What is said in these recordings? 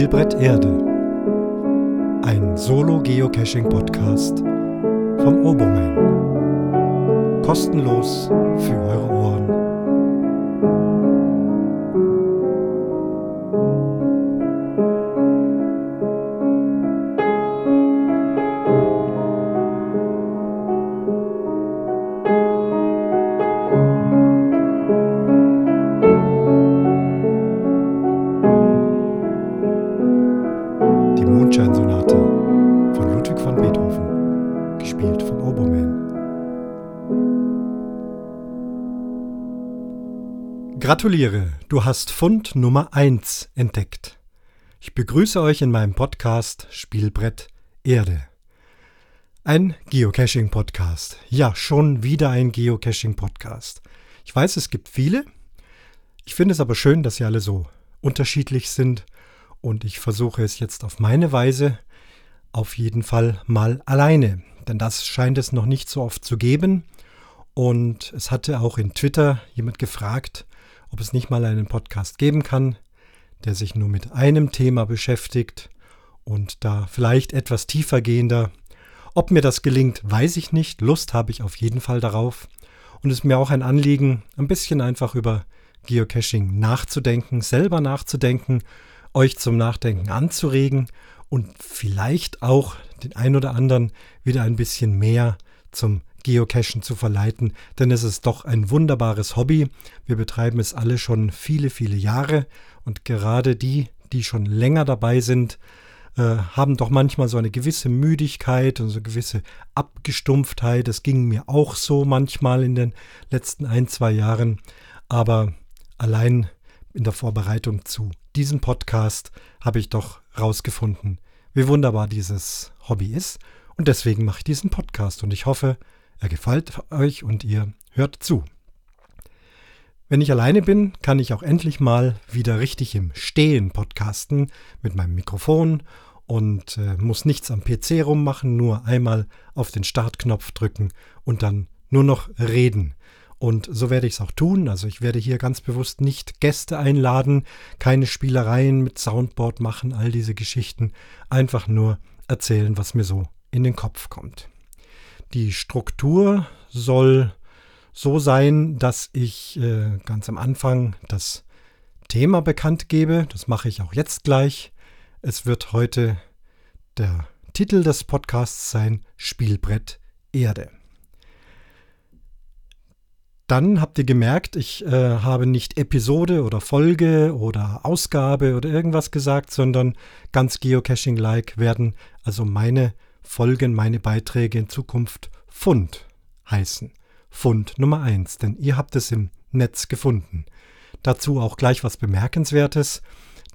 Spielbrett Erde. Ein Solo-Geocaching-Podcast vom Oboman. Kostenlos für eure Ohren. Gratuliere, du hast Fund Nummer 1 entdeckt. Ich begrüße euch in meinem Podcast Spielbrett Erde. Ein Geocaching-Podcast. Ja, schon wieder ein Geocaching-Podcast. Ich weiß, es gibt viele. Ich finde es aber schön, dass sie alle so unterschiedlich sind und ich versuche es jetzt auf meine Weise, auf jeden Fall mal alleine. Denn das scheint es noch nicht so oft zu geben. Und es hatte auch in Twitter jemand gefragt, ob es nicht mal einen Podcast geben kann, der sich nur mit einem Thema beschäftigt und da vielleicht etwas tiefer gehender. Ob mir das gelingt, weiß ich nicht. Lust habe ich auf jeden Fall darauf. Und es ist mir auch ein Anliegen, ein bisschen einfach über Geocaching nachzudenken, selber nachzudenken, euch zum Nachdenken anzuregen und vielleicht auch den ein oder anderen wieder ein bisschen mehr zum Geocachen zu verleiten, denn es ist doch ein wunderbares Hobby. Wir betreiben es alle schon viele, viele Jahre und gerade die, die schon länger dabei sind, äh, haben doch manchmal so eine gewisse Müdigkeit und so eine gewisse Abgestumpftheit. Das ging mir auch so manchmal in den letzten ein, zwei Jahren. Aber allein in der Vorbereitung zu diesem Podcast habe ich doch rausgefunden, wie wunderbar dieses Hobby ist. Und deswegen mache ich diesen Podcast und ich hoffe, er gefällt euch und ihr hört zu. Wenn ich alleine bin, kann ich auch endlich mal wieder richtig im Stehen podcasten mit meinem Mikrofon und äh, muss nichts am PC rummachen, nur einmal auf den Startknopf drücken und dann nur noch reden. Und so werde ich es auch tun. Also ich werde hier ganz bewusst nicht Gäste einladen, keine Spielereien mit Soundboard machen, all diese Geschichten. Einfach nur erzählen, was mir so in den Kopf kommt. Die Struktur soll so sein, dass ich äh, ganz am Anfang das Thema bekannt gebe. Das mache ich auch jetzt gleich. Es wird heute der Titel des Podcasts sein Spielbrett Erde. Dann habt ihr gemerkt, ich äh, habe nicht Episode oder Folge oder Ausgabe oder irgendwas gesagt, sondern ganz Geocaching-like werden also meine Folgen, meine Beiträge in Zukunft Fund heißen. Fund Nummer 1, denn ihr habt es im Netz gefunden. Dazu auch gleich was Bemerkenswertes.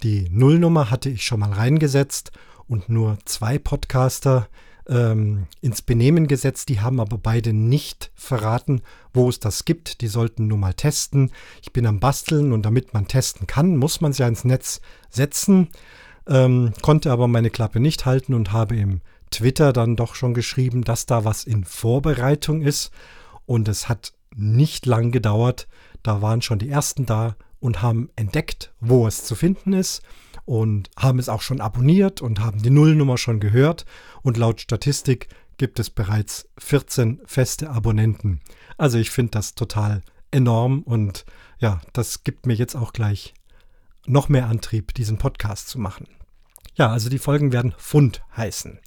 Die Nullnummer hatte ich schon mal reingesetzt und nur zwei Podcaster ähm, ins Benehmen gesetzt. Die haben aber beide nicht verraten, wo es das gibt. Die sollten nur mal testen. Ich bin am Basteln und damit man testen kann, muss man sie ja ins Netz setzen. Ähm, konnte aber meine Klappe nicht halten und habe im Twitter dann doch schon geschrieben, dass da was in Vorbereitung ist. Und es hat nicht lang gedauert. Da waren schon die ersten da und haben entdeckt, wo es zu finden ist und haben es auch schon abonniert und haben die Nullnummer schon gehört. Und laut Statistik gibt es bereits 14 feste Abonnenten. Also ich finde das total enorm und ja, das gibt mir jetzt auch gleich noch mehr Antrieb, diesen Podcast zu machen. Ja, also die Folgen werden Fund heißen.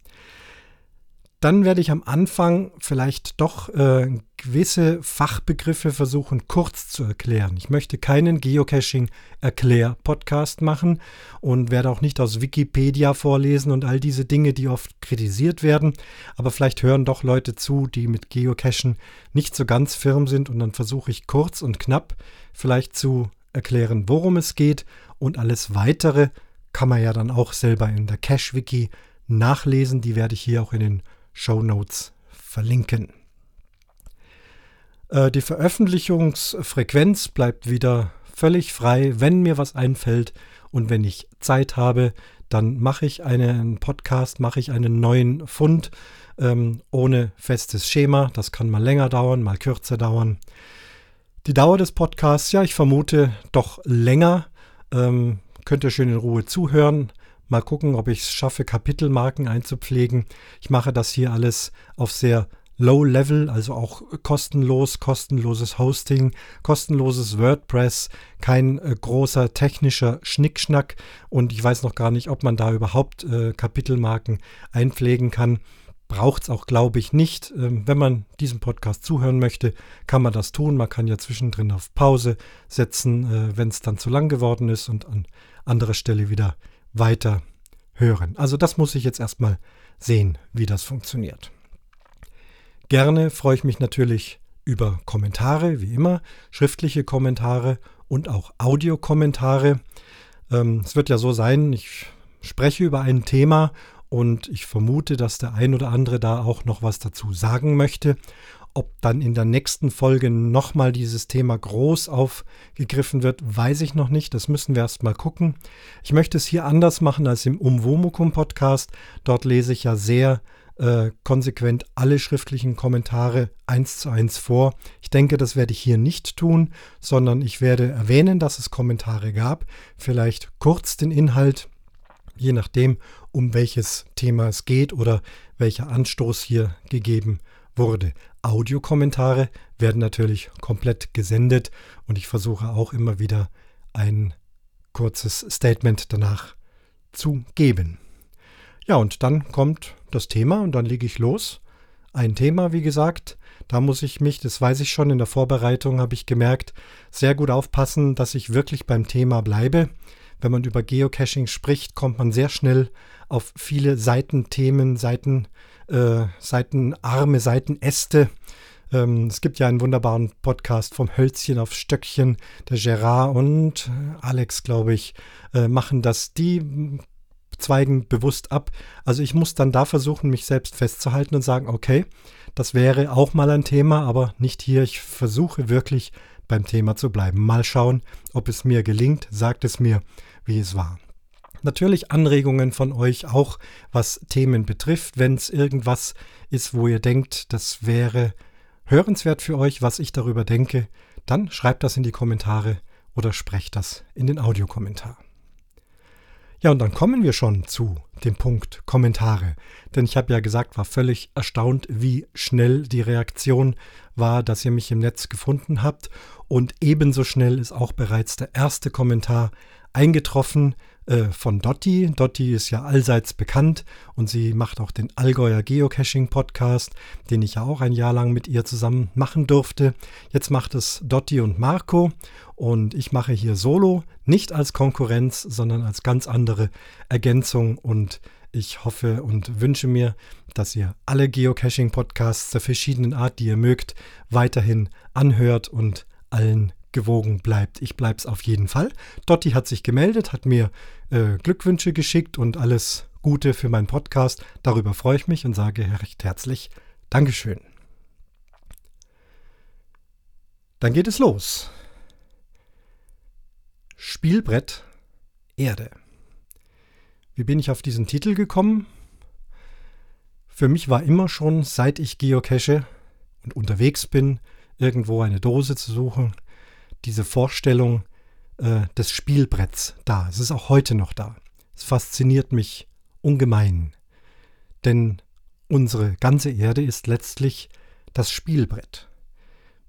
Dann werde ich am Anfang vielleicht doch äh, gewisse Fachbegriffe versuchen kurz zu erklären. Ich möchte keinen Geocaching-Erklär-Podcast machen und werde auch nicht aus Wikipedia vorlesen und all diese Dinge, die oft kritisiert werden. Aber vielleicht hören doch Leute zu, die mit Geocachen nicht so ganz firm sind und dann versuche ich kurz und knapp vielleicht zu erklären, worum es geht und alles weitere kann man ja dann auch selber in der Cache-Wiki nachlesen. Die werde ich hier auch in den Show Notes verlinken. Äh, die Veröffentlichungsfrequenz bleibt wieder völlig frei, wenn mir was einfällt und wenn ich Zeit habe, dann mache ich einen Podcast, mache ich einen neuen Fund ähm, ohne festes Schema. Das kann mal länger dauern, mal kürzer dauern. Die Dauer des Podcasts, ja, ich vermute doch länger. Ähm, könnt ihr schön in Ruhe zuhören Mal gucken, ob ich es schaffe, Kapitelmarken einzupflegen. Ich mache das hier alles auf sehr Low Level, also auch kostenlos, kostenloses Hosting, kostenloses WordPress, kein äh, großer technischer Schnickschnack und ich weiß noch gar nicht, ob man da überhaupt äh, Kapitelmarken einpflegen kann. Braucht es auch, glaube ich, nicht. Ähm, wenn man diesem Podcast zuhören möchte, kann man das tun. Man kann ja zwischendrin auf Pause setzen, äh, wenn es dann zu lang geworden ist und an anderer Stelle wieder weiter hören. Also das muss ich jetzt erstmal sehen, wie das funktioniert. Gerne freue ich mich natürlich über Kommentare, wie immer, schriftliche Kommentare und auch Audiokommentare. Ähm, es wird ja so sein, ich spreche über ein Thema und ich vermute, dass der ein oder andere da auch noch was dazu sagen möchte. Ob dann in der nächsten Folge nochmal dieses Thema groß aufgegriffen wird, weiß ich noch nicht. Das müssen wir erst mal gucken. Ich möchte es hier anders machen als im Umwomukum Podcast. Dort lese ich ja sehr äh, konsequent alle schriftlichen Kommentare eins zu eins vor. Ich denke, das werde ich hier nicht tun, sondern ich werde erwähnen, dass es Kommentare gab, vielleicht kurz den Inhalt, je nachdem, um welches Thema es geht oder welcher Anstoß hier gegeben wurde. Audiokommentare werden natürlich komplett gesendet und ich versuche auch immer wieder ein kurzes Statement danach zu geben. Ja, und dann kommt das Thema und dann lege ich los. Ein Thema, wie gesagt, da muss ich mich, das weiß ich schon in der Vorbereitung, habe ich gemerkt, sehr gut aufpassen, dass ich wirklich beim Thema bleibe. Wenn man über Geocaching spricht, kommt man sehr schnell auf viele Seitenthemen, Seiten, äh, Seitenarme, Seitenäste. Ähm, es gibt ja einen wunderbaren Podcast vom Hölzchen auf Stöckchen. Der Gerard und Alex, glaube ich, äh, machen das. Die zweigen bewusst ab. Also ich muss dann da versuchen, mich selbst festzuhalten und sagen, okay, das wäre auch mal ein Thema, aber nicht hier. Ich versuche wirklich beim Thema zu bleiben. Mal schauen, ob es mir gelingt. Sagt es mir, wie es war. Natürlich Anregungen von euch auch, was Themen betrifft. Wenn es irgendwas ist, wo ihr denkt, das wäre hörenswert für euch, was ich darüber denke, dann schreibt das in die Kommentare oder sprecht das in den Audiokommentar. Ja, und dann kommen wir schon zu dem Punkt Kommentare. Denn ich habe ja gesagt, war völlig erstaunt, wie schnell die Reaktion war, dass ihr mich im Netz gefunden habt. Und ebenso schnell ist auch bereits der erste Kommentar eingetroffen äh, von Dotti. Dotti ist ja allseits bekannt und sie macht auch den Allgäuer Geocaching Podcast, den ich ja auch ein Jahr lang mit ihr zusammen machen durfte. Jetzt macht es Dotti und Marco und ich mache hier Solo, nicht als Konkurrenz, sondern als ganz andere Ergänzung und ich hoffe und wünsche mir, dass ihr alle Geocaching-Podcasts der verschiedenen Art, die ihr mögt, weiterhin anhört und allen gewogen bleibt. Ich bleibe es auf jeden Fall. Dotti hat sich gemeldet, hat mir äh, Glückwünsche geschickt und alles Gute für meinen Podcast. Darüber freue ich mich und sage recht herzlich Dankeschön. Dann geht es los. Spielbrett Erde. Wie bin ich auf diesen Titel gekommen? Für mich war immer schon, seit ich geocache und unterwegs bin, irgendwo eine Dose zu suchen, diese Vorstellung äh, des Spielbretts da. Es ist auch heute noch da. Es fasziniert mich ungemein. Denn unsere ganze Erde ist letztlich das Spielbrett.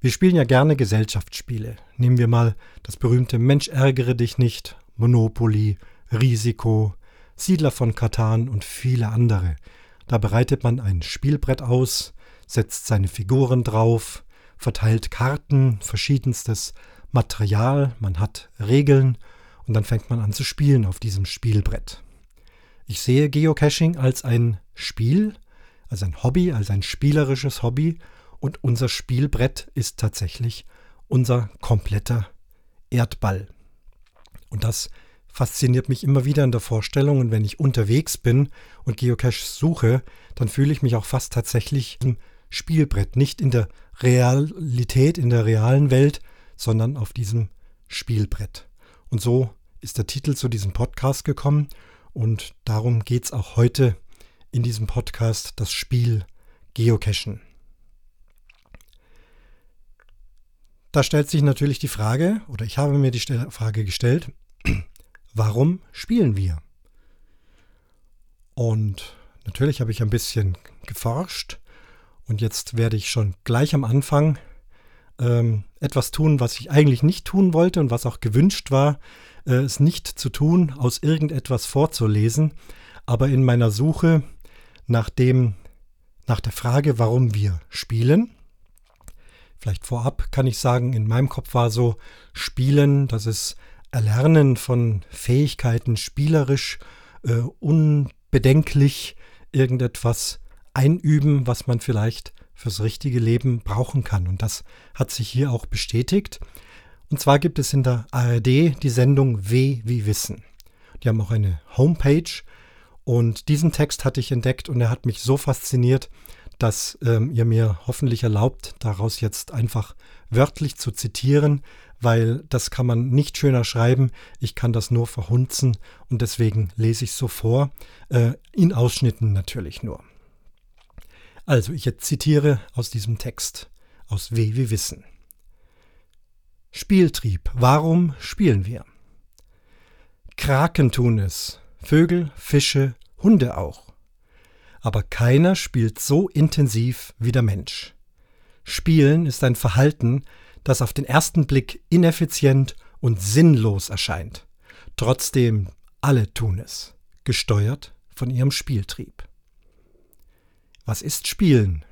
Wir spielen ja gerne Gesellschaftsspiele. Nehmen wir mal das berühmte Mensch ärgere dich nicht, Monopoly, Risiko, Siedler von Katan und viele andere. Da bereitet man ein Spielbrett aus, setzt seine Figuren drauf, verteilt Karten, verschiedenstes Material, man hat Regeln und dann fängt man an zu spielen auf diesem Spielbrett. Ich sehe Geocaching als ein Spiel, als ein Hobby, als ein spielerisches Hobby und unser Spielbrett ist tatsächlich unser kompletter Erdball. Und das fasziniert mich immer wieder in der Vorstellung und wenn ich unterwegs bin und Geocaches suche, dann fühle ich mich auch fast tatsächlich im Spielbrett, nicht in der Realität, in der realen Welt, sondern auf diesem Spielbrett. Und so ist der Titel zu diesem Podcast gekommen und darum geht es auch heute in diesem Podcast, das Spiel Geocachen. Da stellt sich natürlich die Frage, oder ich habe mir die Frage gestellt, warum spielen wir? Und natürlich habe ich ein bisschen geforscht und jetzt werde ich schon gleich am Anfang ähm, etwas tun, was ich eigentlich nicht tun wollte und was auch gewünscht war, äh, es nicht zu tun, aus irgendetwas vorzulesen. Aber in meiner Suche nach dem, nach der Frage, warum wir spielen, vielleicht vorab kann ich sagen, in meinem Kopf war so, Spielen, das ist Erlernen von Fähigkeiten spielerisch, äh, unbedenklich irgendetwas einüben, was man vielleicht fürs richtige Leben brauchen kann. Und das hat sich hier auch bestätigt. Und zwar gibt es in der ARD die Sendung W wie Wissen. Die haben auch eine Homepage und diesen Text hatte ich entdeckt und er hat mich so fasziniert, dass ähm, ihr mir hoffentlich erlaubt, daraus jetzt einfach wörtlich zu zitieren, weil das kann man nicht schöner schreiben. Ich kann das nur verhunzen und deswegen lese ich so vor, äh, in Ausschnitten natürlich nur. Also, ich jetzt zitiere aus diesem Text, aus W wie Wissen. Spieltrieb. Warum spielen wir? Kraken tun es, Vögel, Fische, Hunde auch. Aber keiner spielt so intensiv wie der Mensch. Spielen ist ein Verhalten, das auf den ersten Blick ineffizient und sinnlos erscheint. Trotzdem alle tun es, gesteuert von ihrem Spieltrieb. Was ist Spielen?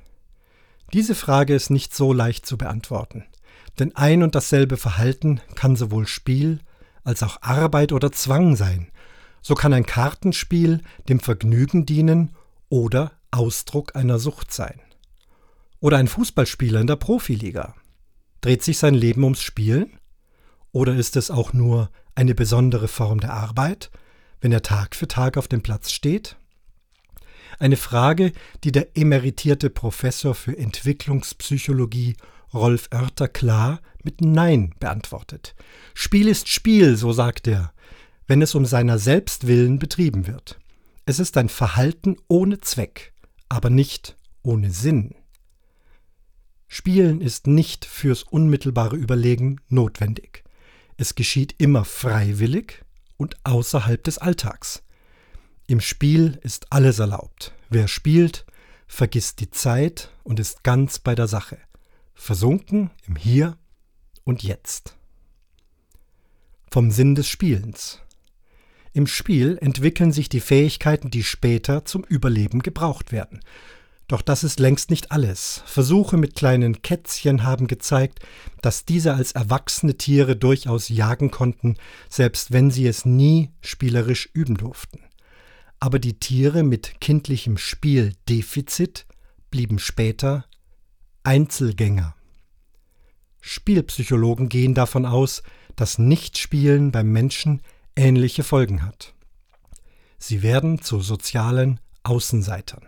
Diese Frage ist nicht so leicht zu beantworten, denn ein und dasselbe Verhalten kann sowohl Spiel als auch Arbeit oder Zwang sein. So kann ein Kartenspiel dem Vergnügen dienen oder Ausdruck einer Sucht sein. Oder ein Fußballspieler in der Profiliga. Dreht sich sein Leben ums Spielen? Oder ist es auch nur eine besondere Form der Arbeit, wenn er Tag für Tag auf dem Platz steht? Eine Frage, die der emeritierte Professor für Entwicklungspsychologie Rolf Oerter klar mit Nein beantwortet. Spiel ist Spiel, so sagt er, wenn es um seiner selbst willen betrieben wird. Es ist ein Verhalten ohne Zweck, aber nicht ohne Sinn. Spielen ist nicht fürs unmittelbare Überlegen notwendig. Es geschieht immer freiwillig und außerhalb des Alltags. Im Spiel ist alles erlaubt. Wer spielt, vergisst die Zeit und ist ganz bei der Sache, versunken im Hier und Jetzt. Vom Sinn des Spielens. Im Spiel entwickeln sich die Fähigkeiten, die später zum Überleben gebraucht werden. Doch das ist längst nicht alles. Versuche mit kleinen Kätzchen haben gezeigt, dass diese als erwachsene Tiere durchaus jagen konnten, selbst wenn sie es nie spielerisch üben durften aber die Tiere mit kindlichem Spieldefizit blieben später Einzelgänger. Spielpsychologen gehen davon aus, dass Nichtspielen beim Menschen ähnliche Folgen hat. Sie werden zu sozialen Außenseitern.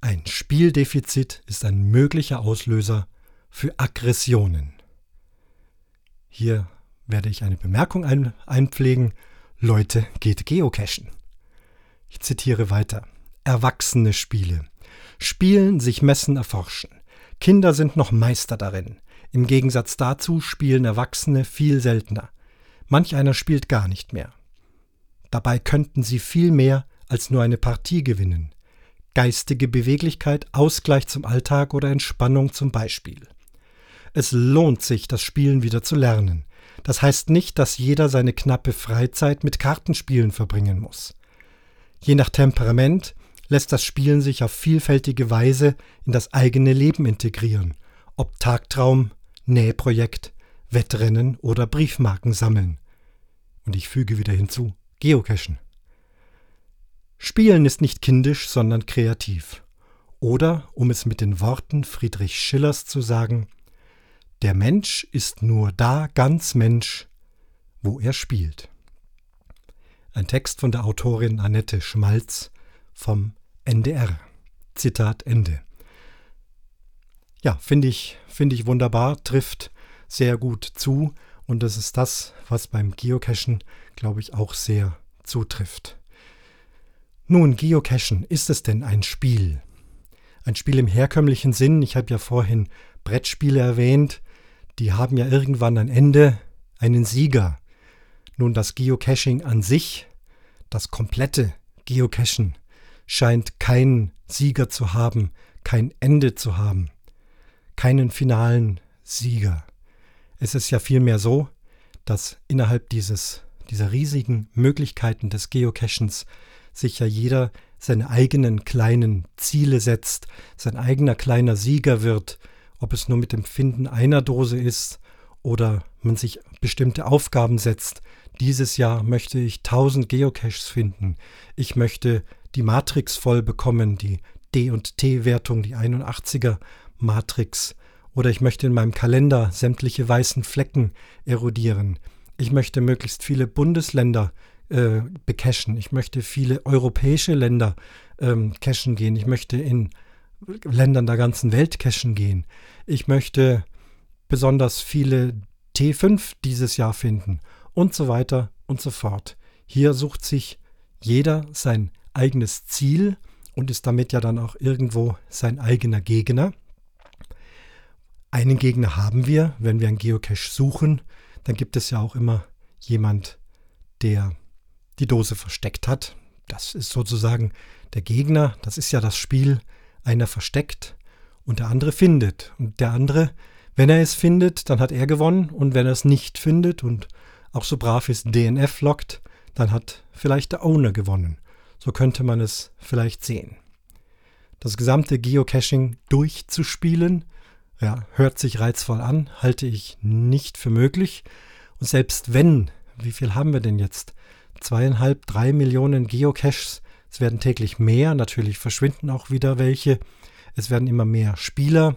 Ein Spieldefizit ist ein möglicher Auslöser für Aggressionen. Hier werde ich eine Bemerkung ein einpflegen. Leute, geht geocachen. Ich zitiere weiter. Erwachsene Spiele. Spielen, sich messen, erforschen. Kinder sind noch Meister darin. Im Gegensatz dazu spielen Erwachsene viel seltener. Manch einer spielt gar nicht mehr. Dabei könnten sie viel mehr als nur eine Partie gewinnen. Geistige Beweglichkeit, Ausgleich zum Alltag oder Entspannung zum Beispiel. Es lohnt sich, das Spielen wieder zu lernen. Das heißt nicht, dass jeder seine knappe Freizeit mit Kartenspielen verbringen muss. Je nach Temperament lässt das Spielen sich auf vielfältige Weise in das eigene Leben integrieren, ob Tagtraum, Nähprojekt, Wettrennen oder Briefmarken sammeln. Und ich füge wieder hinzu, Geocachen. Spielen ist nicht kindisch, sondern kreativ. Oder, um es mit den Worten Friedrich Schillers zu sagen, der Mensch ist nur da ganz Mensch, wo er spielt. Ein Text von der Autorin Annette Schmalz vom NDR. Zitat Ende. Ja, finde ich, finde ich wunderbar, trifft sehr gut zu und das ist das, was beim Geocachen, glaube ich, auch sehr zutrifft. Nun, Geocachen, ist es denn ein Spiel? Ein Spiel im herkömmlichen Sinn, ich habe ja vorhin Brettspiele erwähnt, die haben ja irgendwann ein Ende, einen Sieger. Nun, das Geocaching an sich, das komplette Geocachen, scheint keinen Sieger zu haben, kein Ende zu haben, keinen finalen Sieger. Es ist ja vielmehr so, dass innerhalb dieses, dieser riesigen Möglichkeiten des Geocachens sich ja jeder seine eigenen kleinen Ziele setzt, sein eigener kleiner Sieger wird, ob es nur mit dem Finden einer Dose ist oder man sich bestimmte Aufgaben setzt. Dieses Jahr möchte ich 1000 Geocaches finden. Ich möchte die Matrix voll bekommen, die D- und T-Wertung, die 81er Matrix. Oder ich möchte in meinem Kalender sämtliche weißen Flecken erodieren. Ich möchte möglichst viele Bundesländer äh, becachen. Ich möchte viele europäische Länder ähm, cachen gehen. Ich möchte in Ländern der ganzen Welt cachen gehen. Ich möchte besonders viele T5 dieses Jahr finden und so weiter und so fort. Hier sucht sich jeder sein eigenes Ziel und ist damit ja dann auch irgendwo sein eigener Gegner. Einen Gegner haben wir, wenn wir einen Geocache suchen, dann gibt es ja auch immer jemand, der die Dose versteckt hat. Das ist sozusagen der Gegner, das ist ja das Spiel, einer versteckt und der andere findet. Und der andere, wenn er es findet, dann hat er gewonnen und wenn er es nicht findet und auch so brav ist DNF lockt, dann hat vielleicht der Owner gewonnen. So könnte man es vielleicht sehen. Das gesamte Geocaching durchzuspielen, ja, hört sich reizvoll an, halte ich nicht für möglich. Und selbst wenn, wie viel haben wir denn jetzt? Zweieinhalb, drei Millionen Geocaches. Es werden täglich mehr, natürlich verschwinden auch wieder welche. Es werden immer mehr Spieler.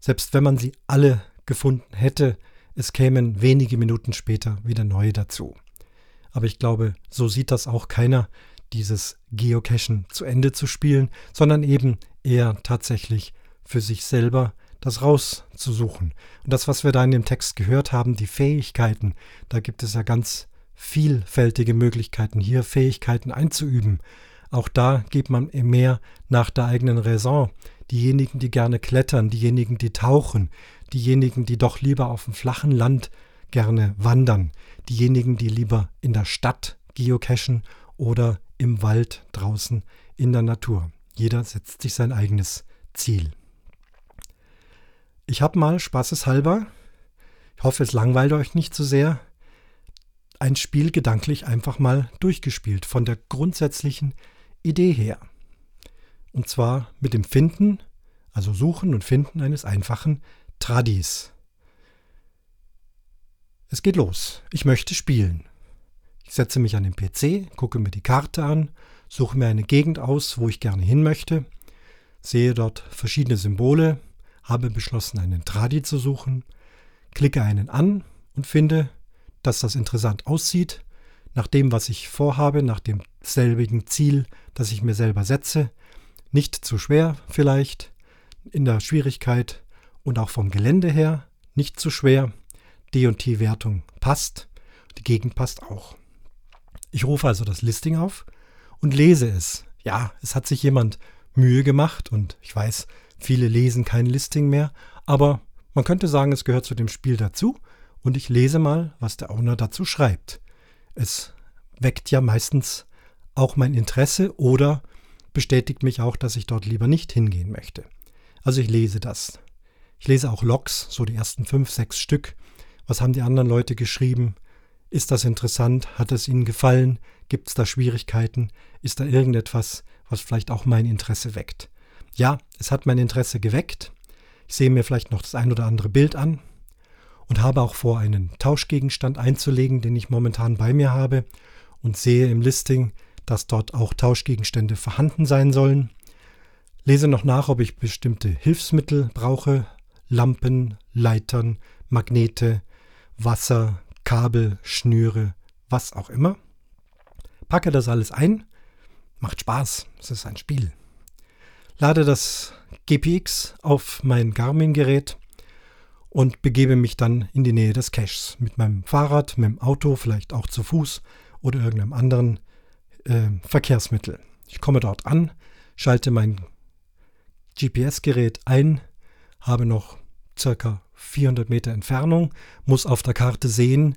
Selbst wenn man sie alle gefunden hätte, es kämen wenige Minuten später wieder neue dazu. Aber ich glaube, so sieht das auch keiner, dieses Geocachen zu Ende zu spielen, sondern eben eher tatsächlich für sich selber das rauszusuchen. Und das, was wir da in dem Text gehört haben, die Fähigkeiten, da gibt es ja ganz vielfältige Möglichkeiten, hier Fähigkeiten einzuüben. Auch da geht man mehr nach der eigenen Raison. Diejenigen, die gerne klettern, diejenigen, die tauchen, diejenigen, die doch lieber auf dem flachen Land gerne wandern, diejenigen, die lieber in der Stadt geocachen oder im Wald draußen in der Natur. Jeder setzt sich sein eigenes Ziel. Ich habe mal spaßeshalber, ich hoffe, es langweilt euch nicht zu so sehr, ein Spiel gedanklich einfach mal durchgespielt, von der grundsätzlichen Idee her. Und zwar mit dem Finden, also Suchen und Finden eines einfachen Tradis. Es geht los. Ich möchte spielen. Ich setze mich an den PC, gucke mir die Karte an, suche mir eine Gegend aus, wo ich gerne hin möchte, sehe dort verschiedene Symbole, habe beschlossen, einen Tradi zu suchen, klicke einen an und finde dass das interessant aussieht, nach dem, was ich vorhabe, nach dem selbigen Ziel, das ich mir selber setze. Nicht zu schwer vielleicht, in der Schwierigkeit und auch vom Gelände her nicht zu schwer. D&T-Wertung passt, die Gegend passt auch. Ich rufe also das Listing auf und lese es. Ja, es hat sich jemand Mühe gemacht und ich weiß, viele lesen kein Listing mehr, aber man könnte sagen, es gehört zu dem Spiel dazu und ich lese mal, was der Owner dazu schreibt. Es weckt ja meistens auch mein Interesse oder bestätigt mich auch, dass ich dort lieber nicht hingehen möchte. Also ich lese das. Ich lese auch Logs, so die ersten fünf, sechs Stück. Was haben die anderen Leute geschrieben? Ist das interessant? Hat es ihnen gefallen? Gibt es da Schwierigkeiten? Ist da irgendetwas, was vielleicht auch mein Interesse weckt? Ja, es hat mein Interesse geweckt. Ich sehe mir vielleicht noch das ein oder andere Bild an, und habe auch vor, einen Tauschgegenstand einzulegen, den ich momentan bei mir habe und sehe im Listing, dass dort auch Tauschgegenstände vorhanden sein sollen. Lese noch nach, ob ich bestimmte Hilfsmittel brauche, Lampen, Leitern, Magnete, Wasser, Kabel, Schnüre, was auch immer. Packe das alles ein. Macht Spaß, es ist ein Spiel. Lade das GPX auf mein Garmin-Gerät und begebe mich dann in die Nähe des Caches mit meinem Fahrrad, mit dem Auto, vielleicht auch zu Fuß oder irgendeinem anderen äh, Verkehrsmittel. Ich komme dort an, schalte mein GPS-Gerät ein, habe noch circa 400 Meter Entfernung, muss auf der Karte sehen,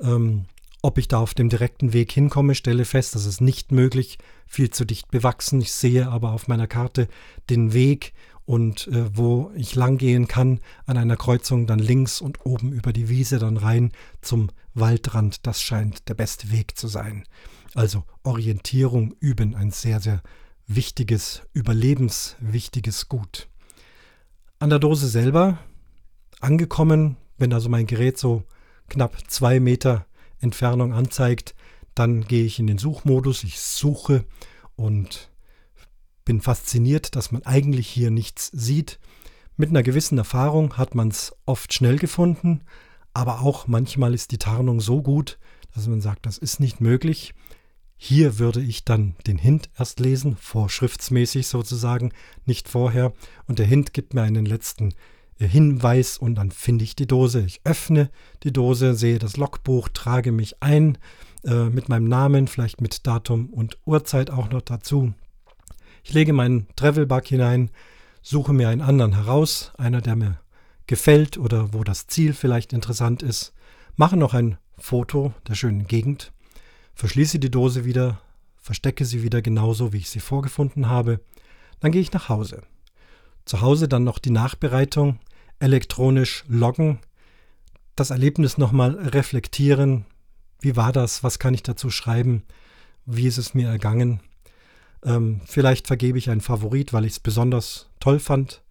ähm, ob ich da auf dem direkten Weg hinkomme, stelle fest, das ist nicht möglich, viel zu dicht bewachsen. Ich sehe aber auf meiner Karte den Weg und äh, wo ich langgehen kann an einer Kreuzung, dann links und oben über die Wiese dann rein zum Waldrand. Das scheint der beste Weg zu sein. Also Orientierung üben, ein sehr, sehr wichtiges, überlebenswichtiges Gut. An der Dose selber angekommen, wenn also mein Gerät so knapp zwei Meter Entfernung anzeigt, dann gehe ich in den Suchmodus, ich suche und bin fasziniert, dass man eigentlich hier nichts sieht. Mit einer gewissen Erfahrung hat man es oft schnell gefunden, aber auch manchmal ist die Tarnung so gut, dass man sagt, das ist nicht möglich. Hier würde ich dann den Hint erst lesen, vorschriftsmäßig sozusagen, nicht vorher. Und der Hint gibt mir einen letzten äh, Hinweis und dann finde ich die Dose. Ich öffne die Dose, sehe das Logbuch, trage mich ein äh, mit meinem Namen, vielleicht mit Datum und Uhrzeit auch noch dazu. Ich lege meinen Travelbug hinein, suche mir einen anderen heraus, einer, der mir gefällt oder wo das Ziel vielleicht interessant ist, mache noch ein Foto der schönen Gegend, verschließe die Dose wieder, verstecke sie wieder genauso, wie ich sie vorgefunden habe, dann gehe ich nach Hause. Zu Hause dann noch die Nachbereitung, elektronisch loggen, das Erlebnis nochmal reflektieren. Wie war das? Was kann ich dazu schreiben? Wie ist es mir ergangen? Ähm, vielleicht vergebe ich einen Favorit, weil ich es besonders toll fand,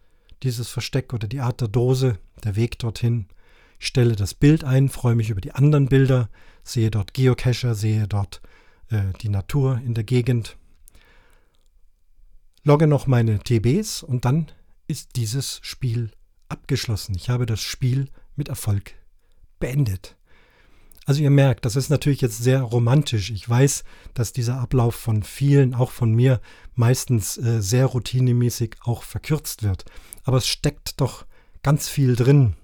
dieses Versteck oder die Art der Dose, der Weg dorthin. Ich stelle das Bild ein, freue mich über die anderen Bilder, sehe dort Geocacher, sehe dort äh, die Natur in der Gegend. Logge noch meine TBs und dann ist dieses Spiel abgeschlossen. Ich habe das Spiel mit Erfolg beendet. Also ihr merkt, das ist natürlich jetzt sehr romantisch. Ich weiß, dass dieser Ablauf von vielen, auch von mir, meistens äh, sehr routinemäßig auch verkürzt wird. Aber es steckt doch ganz viel drin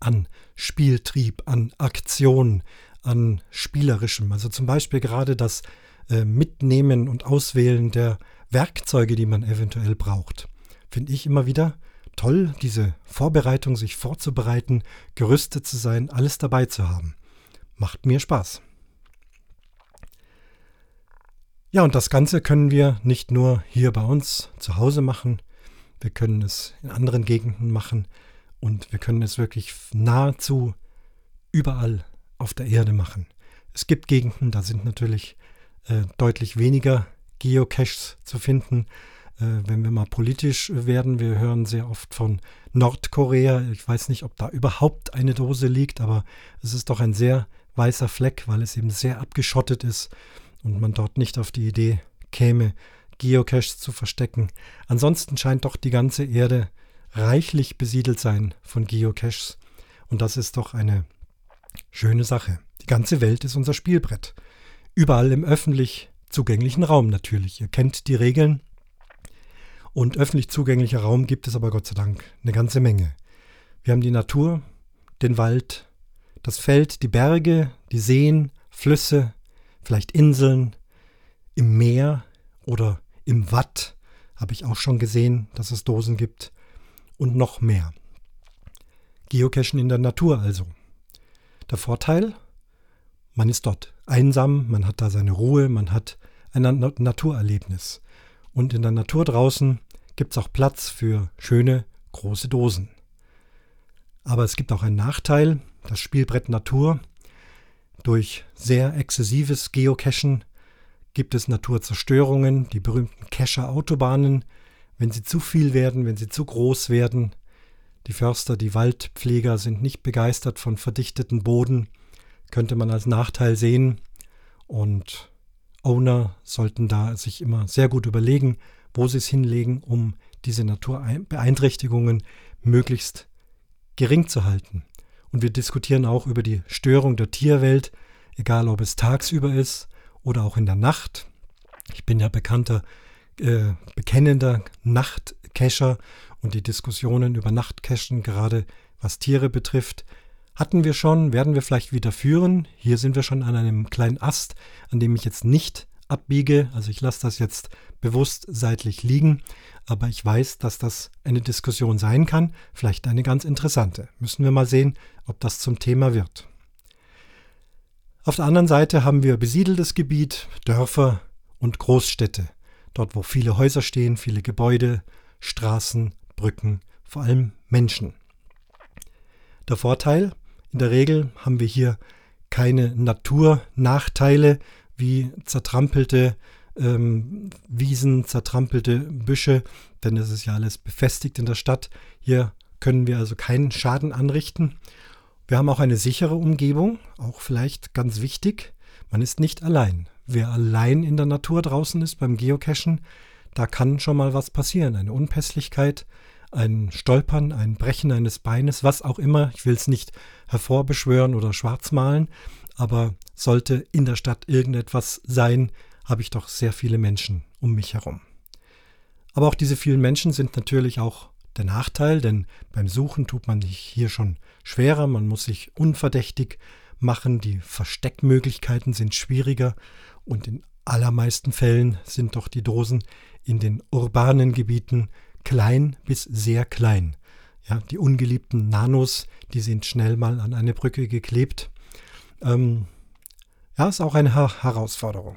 an Spieltrieb, an Aktion, an Spielerischem. Also zum Beispiel gerade das äh, Mitnehmen und Auswählen der Werkzeuge, die man eventuell braucht. Finde ich immer wieder toll, diese Vorbereitung, sich vorzubereiten, gerüstet zu sein, alles dabei zu haben macht mir Spaß. Ja, und das Ganze können wir nicht nur hier bei uns zu Hause machen, wir können es in anderen Gegenden machen und wir können es wirklich nahezu überall auf der Erde machen. Es gibt Gegenden, da sind natürlich äh, deutlich weniger Geocaches zu finden. Äh, wenn wir mal politisch werden, wir hören sehr oft von Nordkorea. Ich weiß nicht, ob da überhaupt eine Dose liegt, aber es ist doch ein sehr weißer Fleck, weil es eben sehr abgeschottet ist und man dort nicht auf die Idee käme, Geocaches zu verstecken. Ansonsten scheint doch die ganze Erde reichlich besiedelt sein von Geocaches. Und das ist doch eine schöne Sache. Die ganze Welt ist unser Spielbrett. Überall im öffentlich zugänglichen Raum natürlich. Ihr kennt die Regeln. Und öffentlich zugänglicher Raum gibt es aber Gott sei Dank eine ganze Menge. Wir haben die Natur, den Wald, das Feld, die Berge, die Seen, Flüsse, vielleicht Inseln, im Meer oder im Watt habe ich auch schon gesehen, dass es Dosen gibt und noch mehr. Geocachen in der Natur also. Der Vorteil, man ist dort einsam, man hat da seine Ruhe, man hat ein Naturerlebnis. Und in der Natur draußen gibt es auch Platz für schöne große Dosen. Aber es gibt auch einen Nachteil, das Spielbrett Natur. Durch sehr exzessives Geocachen gibt es Naturzerstörungen, die berühmten Cacher-Autobahnen. Wenn sie zu viel werden, wenn sie zu groß werden, die Förster, die Waldpfleger sind nicht begeistert von verdichteten Boden, könnte man als Nachteil sehen. Und Owner sollten da sich immer sehr gut überlegen, wo sie es hinlegen, um diese Naturbeeinträchtigungen möglichst gering zu halten. Und wir diskutieren auch über die Störung der Tierwelt, egal ob es tagsüber ist oder auch in der Nacht. Ich bin ja bekannter, äh, bekennender Nachtcacher und die Diskussionen über Nachtcachen, gerade was Tiere betrifft, hatten wir schon, werden wir vielleicht wieder führen. Hier sind wir schon an einem kleinen Ast, an dem ich jetzt nicht abbiege. Also ich lasse das jetzt bewusst seitlich liegen, aber ich weiß, dass das eine Diskussion sein kann, vielleicht eine ganz interessante. Müssen wir mal sehen, ob das zum Thema wird. Auf der anderen Seite haben wir besiedeltes Gebiet, Dörfer und Großstädte. Dort, wo viele Häuser stehen, viele Gebäude, Straßen, Brücken, vor allem Menschen. Der Vorteil, in der Regel haben wir hier keine Naturnachteile wie zertrampelte ähm, Wiesen, zertrampelte Büsche, denn es ist ja alles befestigt in der Stadt. Hier können wir also keinen Schaden anrichten. Wir haben auch eine sichere Umgebung, auch vielleicht ganz wichtig. Man ist nicht allein. Wer allein in der Natur draußen ist beim Geocachen, da kann schon mal was passieren. Eine Unpässlichkeit, ein Stolpern, ein Brechen eines Beines, was auch immer. Ich will es nicht hervorbeschwören oder schwarz malen, aber sollte in der Stadt irgendetwas sein, habe ich doch sehr viele Menschen um mich herum. Aber auch diese vielen Menschen sind natürlich auch der Nachteil, denn beim Suchen tut man sich hier schon schwerer, man muss sich unverdächtig machen, die Versteckmöglichkeiten sind schwieriger und in allermeisten Fällen sind doch die Dosen in den urbanen Gebieten klein bis sehr klein. Ja, die ungeliebten Nanos, die sind schnell mal an eine Brücke geklebt. Ähm, ja, ist auch eine Her Herausforderung.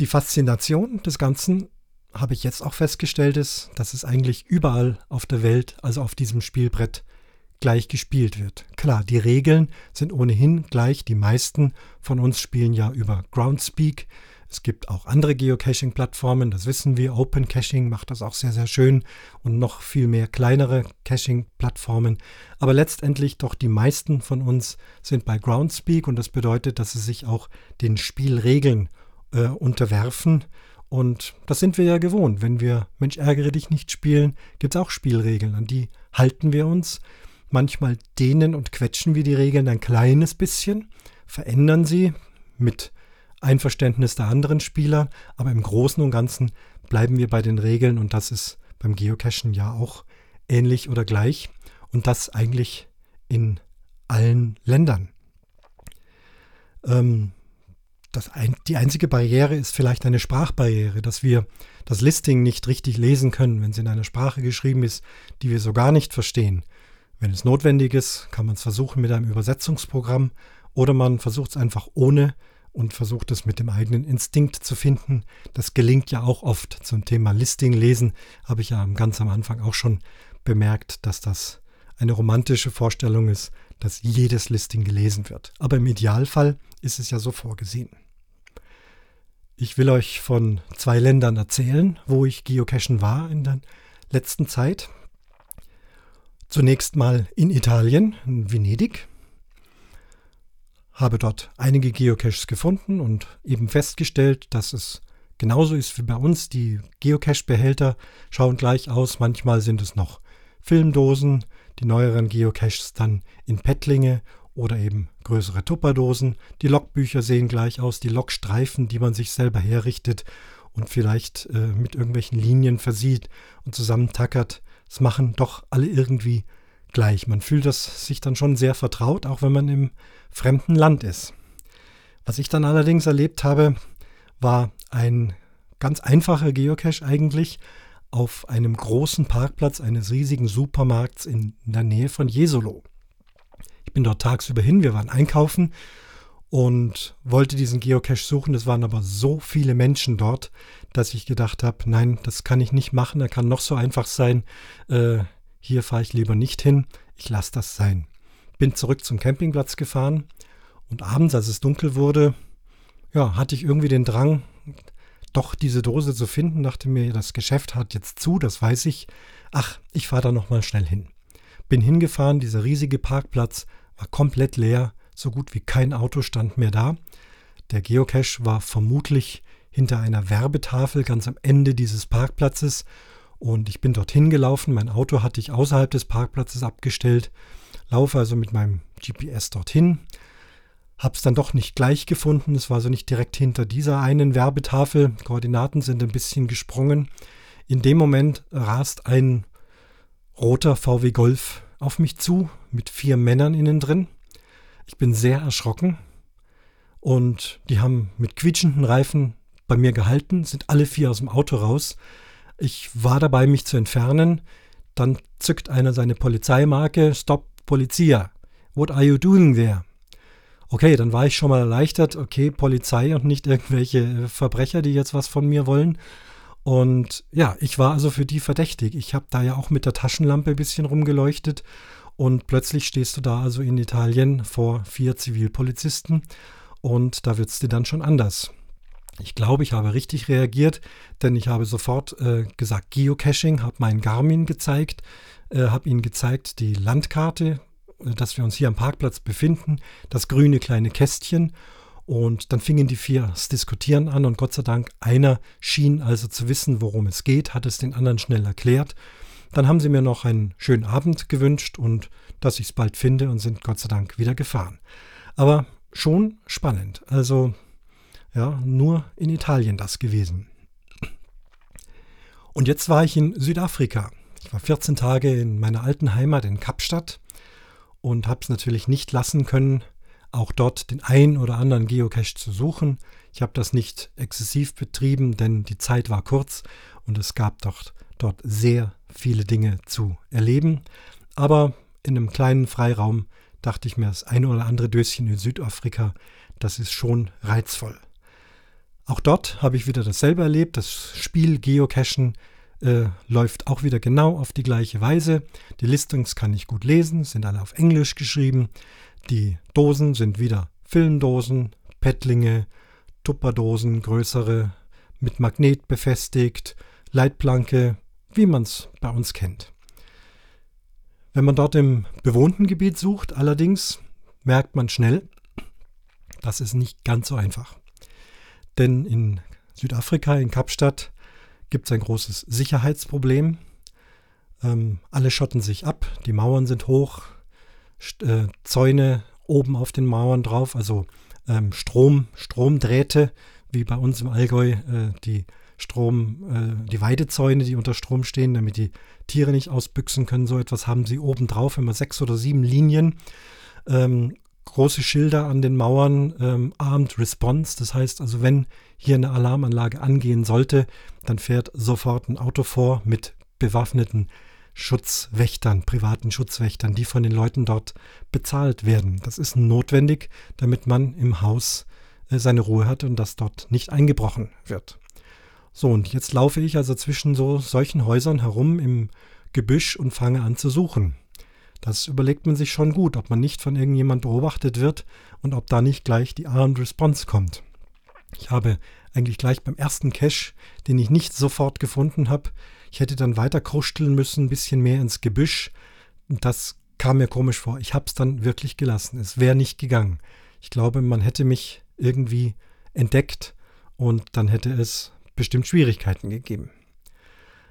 Die Faszination des Ganzen habe ich jetzt auch festgestellt, ist, dass es eigentlich überall auf der Welt, also auf diesem Spielbrett, gleich gespielt wird. Klar, die Regeln sind ohnehin gleich. Die meisten von uns spielen ja über Groundspeak. Es gibt auch andere Geocaching-Plattformen, das wissen wir. Open Caching macht das auch sehr, sehr schön und noch viel mehr kleinere Caching-Plattformen. Aber letztendlich doch die meisten von uns sind bei Groundspeak und das bedeutet, dass sie sich auch den Spielregeln äh, unterwerfen. Und das sind wir ja gewohnt. Wenn wir Mensch ärgere dich nicht spielen, gibt es auch Spielregeln, an die halten wir uns. Manchmal dehnen und quetschen wir die Regeln ein kleines bisschen, verändern sie mit Einverständnis der anderen Spieler, aber im Großen und Ganzen bleiben wir bei den Regeln und das ist beim Geocachen ja auch ähnlich oder gleich und das eigentlich in allen Ländern. Ähm, ein, die einzige Barriere ist vielleicht eine Sprachbarriere, dass wir das Listing nicht richtig lesen können, wenn es in einer Sprache geschrieben ist, die wir so gar nicht verstehen. Wenn es notwendig ist, kann man es versuchen mit einem Übersetzungsprogramm oder man versucht es einfach ohne und versucht es mit dem eigenen Instinkt zu finden. Das gelingt ja auch oft zum Thema Listing lesen, habe ich ja ganz am Anfang auch schon bemerkt, dass das eine romantische Vorstellung ist, dass jedes Listing gelesen wird. Aber im Idealfall ist es ja so vorgesehen. Ich will euch von zwei Ländern erzählen, wo ich geocachen war in der letzten Zeit. Zunächst mal in Italien, in Venedig. Habe dort einige Geocaches gefunden und eben festgestellt, dass es genauso ist wie bei uns. Die Geocache-Behälter schauen gleich aus. Manchmal sind es noch Filmdosen, die neueren Geocaches dann in Pettlinge oder eben größere Tupperdosen. Die Logbücher sehen gleich aus, die Logstreifen, die man sich selber herrichtet und vielleicht äh, mit irgendwelchen Linien versieht und zusammentackert. Das machen doch alle irgendwie gleich. Man fühlt das sich dann schon sehr vertraut, auch wenn man im fremden Land ist. Was ich dann allerdings erlebt habe, war ein ganz einfacher Geocache eigentlich auf einem großen Parkplatz eines riesigen Supermarkts in der Nähe von Jesolo. Ich bin dort tagsüber hin, wir waren einkaufen und wollte diesen Geocache suchen. Es waren aber so viele Menschen dort, dass ich gedacht habe, nein, das kann ich nicht machen. Er kann noch so einfach sein. Äh, hier fahre ich lieber nicht hin. Ich lasse das sein. Bin zurück zum Campingplatz gefahren und abends, als es dunkel wurde, ja, hatte ich irgendwie den Drang, doch diese Dose zu finden. Dachte mir, das Geschäft hat jetzt zu, das weiß ich. Ach, ich fahre da nochmal schnell hin. Bin hingefahren, dieser riesige Parkplatz war komplett leer so gut wie kein Auto stand mehr da. Der Geocache war vermutlich hinter einer Werbetafel ganz am Ende dieses Parkplatzes und ich bin dorthin gelaufen. Mein Auto hatte ich außerhalb des Parkplatzes abgestellt, laufe also mit meinem GPS dorthin, habe es dann doch nicht gleich gefunden. Es war also nicht direkt hinter dieser einen Werbetafel. Koordinaten sind ein bisschen gesprungen. In dem Moment rast ein roter VW Golf auf mich zu mit vier Männern innen drin. Ich bin sehr erschrocken und die haben mit quietschenden Reifen bei mir gehalten, sind alle vier aus dem Auto raus. Ich war dabei, mich zu entfernen. Dann zückt einer seine Polizeimarke. Stop, Polizia. What are you doing there? Okay, dann war ich schon mal erleichtert. Okay, Polizei und nicht irgendwelche Verbrecher, die jetzt was von mir wollen. Und ja, ich war also für die verdächtig. Ich habe da ja auch mit der Taschenlampe ein bisschen rumgeleuchtet und plötzlich stehst du da also in Italien vor vier Zivilpolizisten und da wird es dir dann schon anders. Ich glaube, ich habe richtig reagiert, denn ich habe sofort äh, gesagt Geocaching, habe meinen Garmin gezeigt, äh, habe ihnen gezeigt die Landkarte, äh, dass wir uns hier am Parkplatz befinden, das grüne kleine Kästchen und dann fingen die vier das Diskutieren an und Gott sei Dank einer schien also zu wissen, worum es geht, hat es den anderen schnell erklärt. Dann haben sie mir noch einen schönen Abend gewünscht und dass ich es bald finde und sind Gott sei Dank wieder gefahren. Aber schon spannend. Also ja, nur in Italien das gewesen. Und jetzt war ich in Südafrika. Ich war 14 Tage in meiner alten Heimat in Kapstadt und habe es natürlich nicht lassen können, auch dort den ein oder anderen Geocache zu suchen. Ich habe das nicht exzessiv betrieben, denn die Zeit war kurz und es gab dort, dort sehr viele Dinge zu erleben. Aber in einem kleinen Freiraum dachte ich mir, das eine oder andere Döschen in Südafrika, das ist schon reizvoll. Auch dort habe ich wieder dasselbe erlebt. Das Spiel Geocachen äh, läuft auch wieder genau auf die gleiche Weise. Die Listings kann ich gut lesen, sind alle auf Englisch geschrieben. Die Dosen sind wieder Filmdosen, Pettlinge, Tupperdosen, größere, mit Magnet befestigt, Leitplanke, wie man es bei uns kennt. Wenn man dort im bewohnten Gebiet sucht, allerdings merkt man schnell, das ist nicht ganz so einfach. Denn in Südafrika, in Kapstadt, gibt es ein großes Sicherheitsproblem. Ähm, alle schotten sich ab, die Mauern sind hoch, äh, Zäune oben auf den Mauern drauf, also ähm, Strom, Stromdrähte, wie bei uns im Allgäu äh, die Strom, äh, die Weidezäune, die unter Strom stehen, damit die Tiere nicht ausbüchsen können. So etwas haben sie oben drauf, immer sechs oder sieben Linien. Ähm, große Schilder an den Mauern, ähm, Armed Response. Das heißt also, wenn hier eine Alarmanlage angehen sollte, dann fährt sofort ein Auto vor mit bewaffneten Schutzwächtern, privaten Schutzwächtern, die von den Leuten dort bezahlt werden. Das ist notwendig, damit man im Haus äh, seine Ruhe hat und dass dort nicht eingebrochen wird. So, und jetzt laufe ich also zwischen so solchen Häusern herum im Gebüsch und fange an zu suchen. Das überlegt man sich schon gut, ob man nicht von irgendjemand beobachtet wird und ob da nicht gleich die Armed Response kommt. Ich habe eigentlich gleich beim ersten Cache, den ich nicht sofort gefunden habe, ich hätte dann weiter kuscheln müssen, ein bisschen mehr ins Gebüsch. Das kam mir komisch vor. Ich habe es dann wirklich gelassen. Es wäre nicht gegangen. Ich glaube, man hätte mich irgendwie entdeckt und dann hätte es bestimmt Schwierigkeiten gegeben.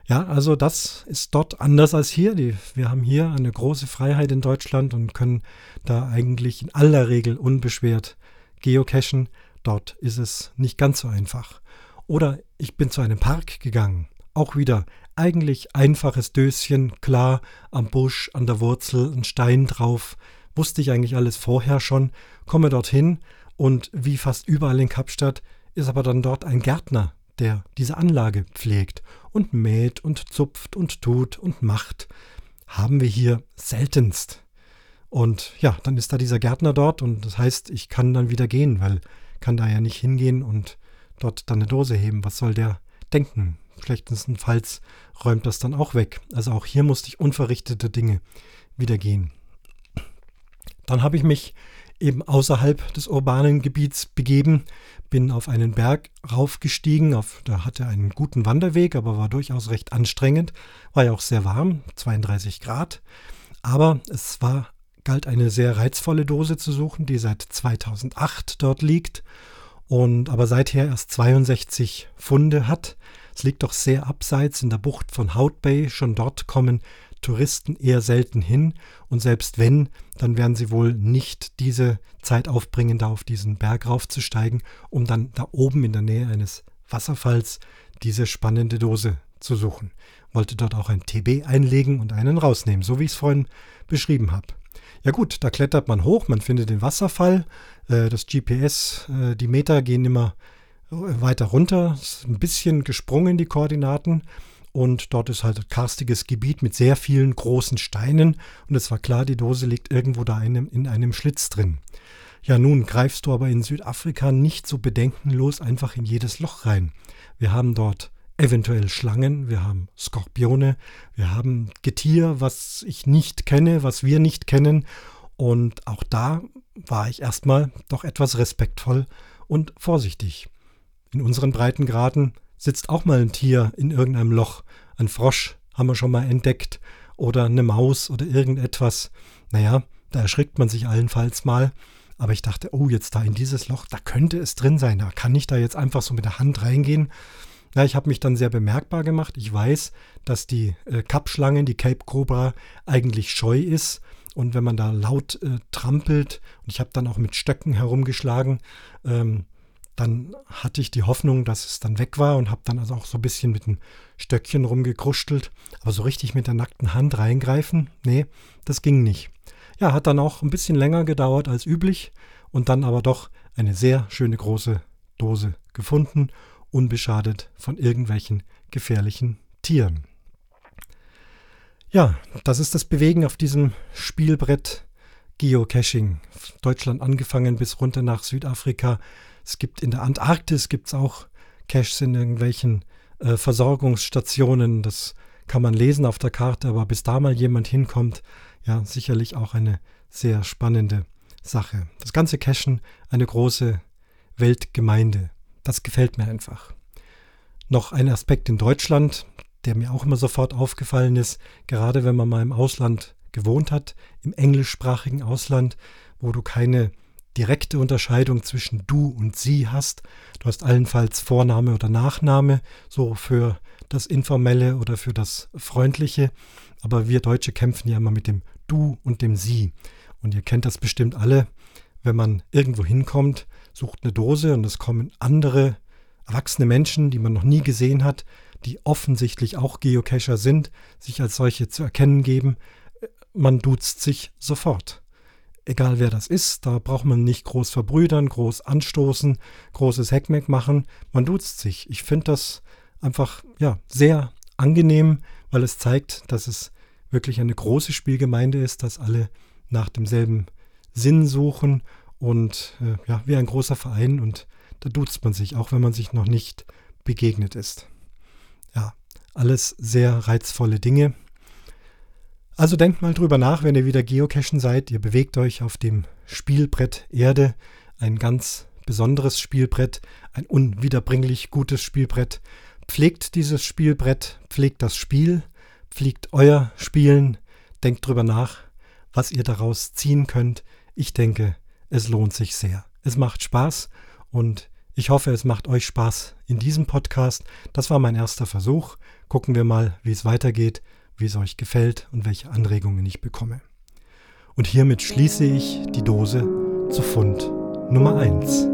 Ja, also das ist dort anders als hier. Die, wir haben hier eine große Freiheit in Deutschland und können da eigentlich in aller Regel unbeschwert geocachen. Dort ist es nicht ganz so einfach. Oder ich bin zu einem Park gegangen. Auch wieder eigentlich einfaches Döschen, klar, am Busch, an der Wurzel, ein Stein drauf. Wusste ich eigentlich alles vorher schon. Komme dorthin und wie fast überall in Kapstadt ist aber dann dort ein Gärtner, der diese Anlage pflegt und mäht und zupft und tut und macht. Haben wir hier seltenst. Und ja, dann ist da dieser Gärtner dort und das heißt, ich kann dann wieder gehen, weil kann da ja nicht hingehen und dort dann eine Dose heben. Was soll der denken? Schlechtestenfalls räumt das dann auch weg. Also auch hier musste ich unverrichtete Dinge wieder gehen. Dann habe ich mich eben außerhalb des urbanen Gebiets begeben, bin auf einen Berg raufgestiegen, auf, da hatte einen guten Wanderweg, aber war durchaus recht anstrengend, war ja auch sehr warm, 32 Grad, aber es war galt eine sehr reizvolle Dose zu suchen, die seit 2008 dort liegt und aber seither erst 62 Funde hat. Es liegt doch sehr abseits in der Bucht von Hout Bay. Schon dort kommen Touristen eher selten hin und selbst wenn, dann werden sie wohl nicht diese Zeit aufbringen, da auf diesen Berg raufzusteigen, um dann da oben in der Nähe eines Wasserfalls diese spannende Dose zu suchen. Wollte dort auch ein TB einlegen und einen rausnehmen, so wie ich es vorhin beschrieben habe. Ja gut, da klettert man hoch, man findet den Wasserfall, äh, das GPS, äh, die Meter gehen immer weiter runter, ist ein bisschen gesprungen die Koordinaten und dort ist halt karstiges Gebiet mit sehr vielen großen Steinen und es war klar, die Dose liegt irgendwo da in einem, in einem Schlitz drin. Ja, nun greifst du aber in Südafrika nicht so bedenkenlos einfach in jedes Loch rein. Wir haben dort eventuell Schlangen, wir haben Skorpione, wir haben Getier, was ich nicht kenne, was wir nicht kennen. Und auch da war ich erstmal doch etwas respektvoll und vorsichtig. In unseren Breitengraden sitzt auch mal ein Tier in irgendeinem Loch. Ein Frosch haben wir schon mal entdeckt oder eine Maus oder irgendetwas. Naja, da erschrickt man sich allenfalls mal. Aber ich dachte, oh, jetzt da in dieses Loch, da könnte es drin sein. Da kann ich da jetzt einfach so mit der Hand reingehen. Ja, ich habe mich dann sehr bemerkbar gemacht. Ich weiß, dass die äh, Kappschlange, die Cape Cobra, eigentlich scheu ist. Und wenn man da laut äh, trampelt, und ich habe dann auch mit Stöcken herumgeschlagen, ähm, dann hatte ich die Hoffnung, dass es dann weg war und habe dann also auch so ein bisschen mit dem Stöckchen rumgekruschelt. Aber so richtig mit der nackten Hand reingreifen, nee, das ging nicht. Ja, hat dann auch ein bisschen länger gedauert als üblich und dann aber doch eine sehr schöne große Dose gefunden unbeschadet von irgendwelchen gefährlichen Tieren. Ja, das ist das Bewegen auf diesem Spielbrett Geocaching. Deutschland angefangen bis runter nach Südafrika. Es gibt in der Antarktis gibt's auch Caches in irgendwelchen äh, Versorgungsstationen. Das kann man lesen auf der Karte, aber bis da mal jemand hinkommt, ja, sicherlich auch eine sehr spannende Sache. Das ganze Cachen eine große Weltgemeinde. Das gefällt mir einfach. Noch ein Aspekt in Deutschland, der mir auch immer sofort aufgefallen ist, gerade wenn man mal im Ausland gewohnt hat, im englischsprachigen Ausland, wo du keine direkte Unterscheidung zwischen du und sie hast. Du hast allenfalls Vorname oder Nachname, so für das Informelle oder für das Freundliche. Aber wir Deutsche kämpfen ja immer mit dem du und dem sie. Und ihr kennt das bestimmt alle, wenn man irgendwo hinkommt, sucht eine Dose und es kommen andere erwachsene Menschen, die man noch nie gesehen hat, die offensichtlich auch Geocacher sind, sich als solche zu erkennen geben. Man duzt sich sofort. Egal wer das ist, da braucht man nicht groß verbrüdern, groß anstoßen, großes Heckmeck machen. Man duzt sich. Ich finde das einfach ja, sehr angenehm, weil es zeigt, dass es wirklich eine große Spielgemeinde ist, dass alle nach demselben Sinn suchen und äh, ja, wie ein großer Verein und da duzt man sich, auch wenn man sich noch nicht begegnet ist. Ja, alles sehr reizvolle Dinge. Also denkt mal drüber nach, wenn ihr wieder geocachen seid. Ihr bewegt euch auf dem Spielbrett Erde, ein ganz besonderes Spielbrett, ein unwiederbringlich gutes Spielbrett. Pflegt dieses Spielbrett, pflegt das Spiel, pflegt euer Spielen, denkt drüber nach, was ihr daraus ziehen könnt. Ich denke, es lohnt sich sehr. Es macht Spaß und ich hoffe, es macht euch Spaß in diesem Podcast. Das war mein erster Versuch. Gucken wir mal, wie es weitergeht, wie es euch gefällt und welche Anregungen ich bekomme. Und hiermit schließe ich die Dose zu Fund Nummer 1.